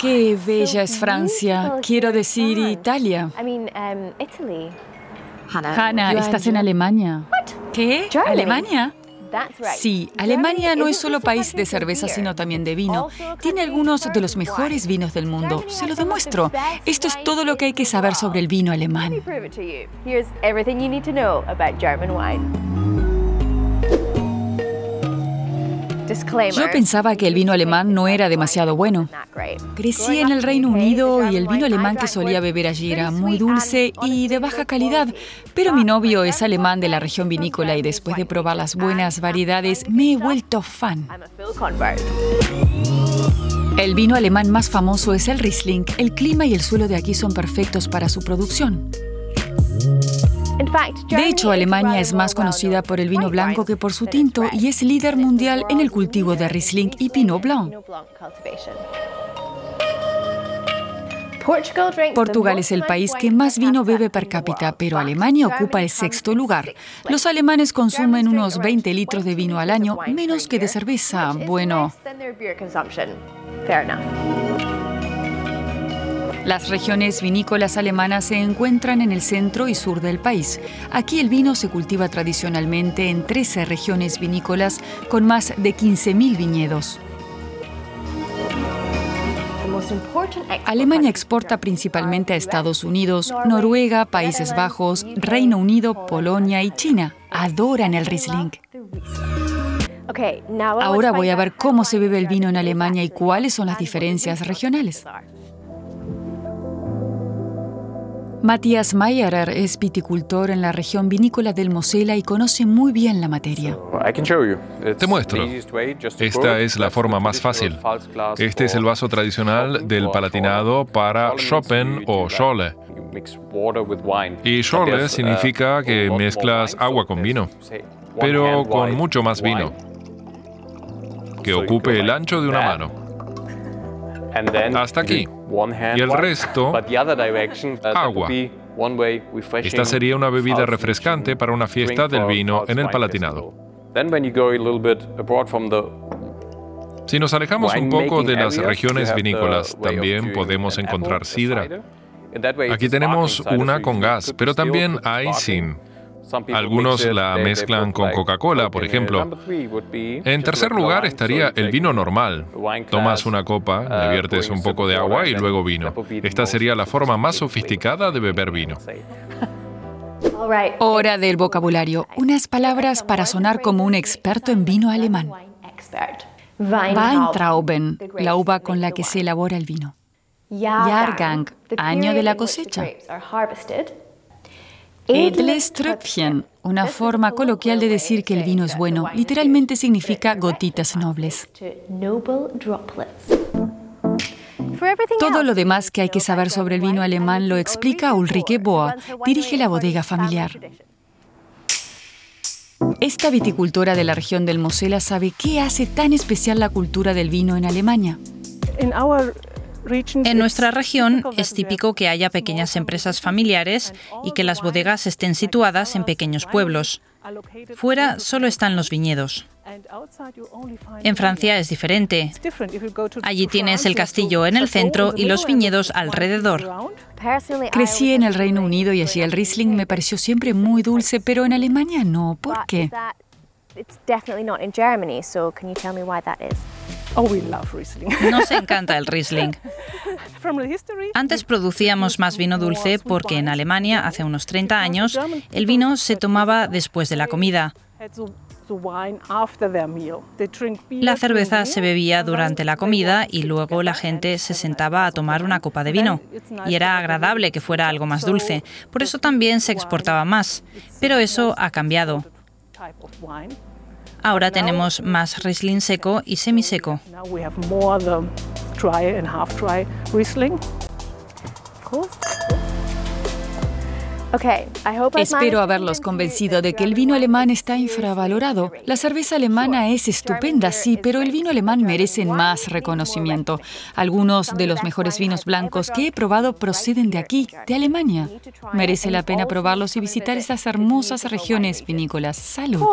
Qué bella es Francia, quiero decir Italia. Hannah, estás en Alemania. ¿Qué? ¿Alemania? Sí, Alemania no es solo país de cerveza, sino también de vino. Tiene algunos de los mejores vinos del mundo. Se lo demuestro. Esto es todo lo que hay que saber sobre el vino alemán. Yo pensaba que el vino alemán no era demasiado bueno. Crecí en el Reino Unido y el vino alemán que solía beber allí era muy dulce y de baja calidad, pero mi novio es alemán de la región vinícola y después de probar las buenas variedades me he vuelto fan. El vino alemán más famoso es el Riesling. El clima y el suelo de aquí son perfectos para su producción. De hecho, Alemania es más conocida por el vino blanco que por su tinto y es líder mundial en el cultivo de Riesling y Pinot Blanc. Portugal es el país que más vino bebe per cápita, pero Alemania ocupa el sexto lugar. Los alemanes consumen unos 20 litros de vino al año, menos que de cerveza. Bueno. Las regiones vinícolas alemanas se encuentran en el centro y sur del país. Aquí el vino se cultiva tradicionalmente en 13 regiones vinícolas con más de 15.000 viñedos. Alemania exporta principalmente a Estados Unidos, Noruega, Países Bajos, Reino Unido, Polonia y China. Adoran el Riesling. Ahora voy a ver cómo se bebe el vino en Alemania y cuáles son las diferencias regionales. Matías Mayerer es viticultor en la región vinícola del Mosela y conoce muy bien la materia. Te muestro. Esta es la forma más fácil. Este es el vaso tradicional del palatinado para Chopin o Schole. Y Schole significa que mezclas agua con vino, pero con mucho más vino, que ocupe el ancho de una mano. Hasta aquí y el resto agua. Esta sería una bebida refrescante para una fiesta del vino en el Palatinado. Si nos alejamos un poco de las regiones vinícolas, también podemos encontrar sidra. Aquí tenemos una con gas, pero también hay sin. Algunos la mezclan con Coca-Cola, por ejemplo. En tercer lugar estaría el vino normal. Tomas una copa, le uh, viertes un poco de agua y luego vino. Esta sería la forma más sofisticada de beber vino. Hora del vocabulario. Unas palabras para sonar como un experto en vino alemán. Weintrauben, la uva con la que se elabora el vino. Jahrgang, año de la cosecha. Edles Tröpfchen, una forma coloquial de decir que el vino es bueno, literalmente significa gotitas nobles. Todo lo demás que hay que saber sobre el vino alemán lo explica Ulrike Boa, dirige la bodega familiar. Esta viticultora de la región del Mosela sabe qué hace tan especial la cultura del vino en Alemania. En nuestra región es típico que haya pequeñas empresas familiares y que las bodegas estén situadas en pequeños pueblos. Fuera solo están los viñedos. En Francia es diferente. Allí tienes el castillo en el centro y los viñedos alrededor. Crecí en el Reino Unido y allí el Riesling me pareció siempre muy dulce, pero en Alemania no. ¿Por qué? Oh, Nos encanta el Riesling. Antes producíamos más vino dulce porque en Alemania, hace unos 30 años, el vino se tomaba después de la comida. La cerveza se bebía durante la comida y luego la gente se sentaba a tomar una copa de vino. Y era agradable que fuera algo más dulce. Por eso también se exportaba más. Pero eso ha cambiado. Ahora tenemos más Riesling seco y semiseco. Espero haberlos convencido de que el vino alemán está infravalorado. La cerveza alemana es estupenda, sí, pero el vino alemán merece más reconocimiento. Algunos de los mejores vinos blancos que he probado proceden de aquí, de Alemania. Merece la pena probarlos y visitar estas hermosas regiones vinícolas. Salud.